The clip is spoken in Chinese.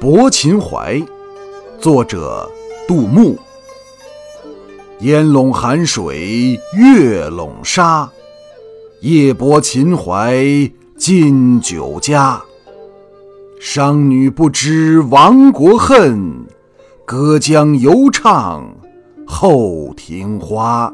泊秦淮作者杜牧。烟笼寒水月笼沙夜泊秦淮近酒家。商女不知亡国恨隔江犹唱后庭花。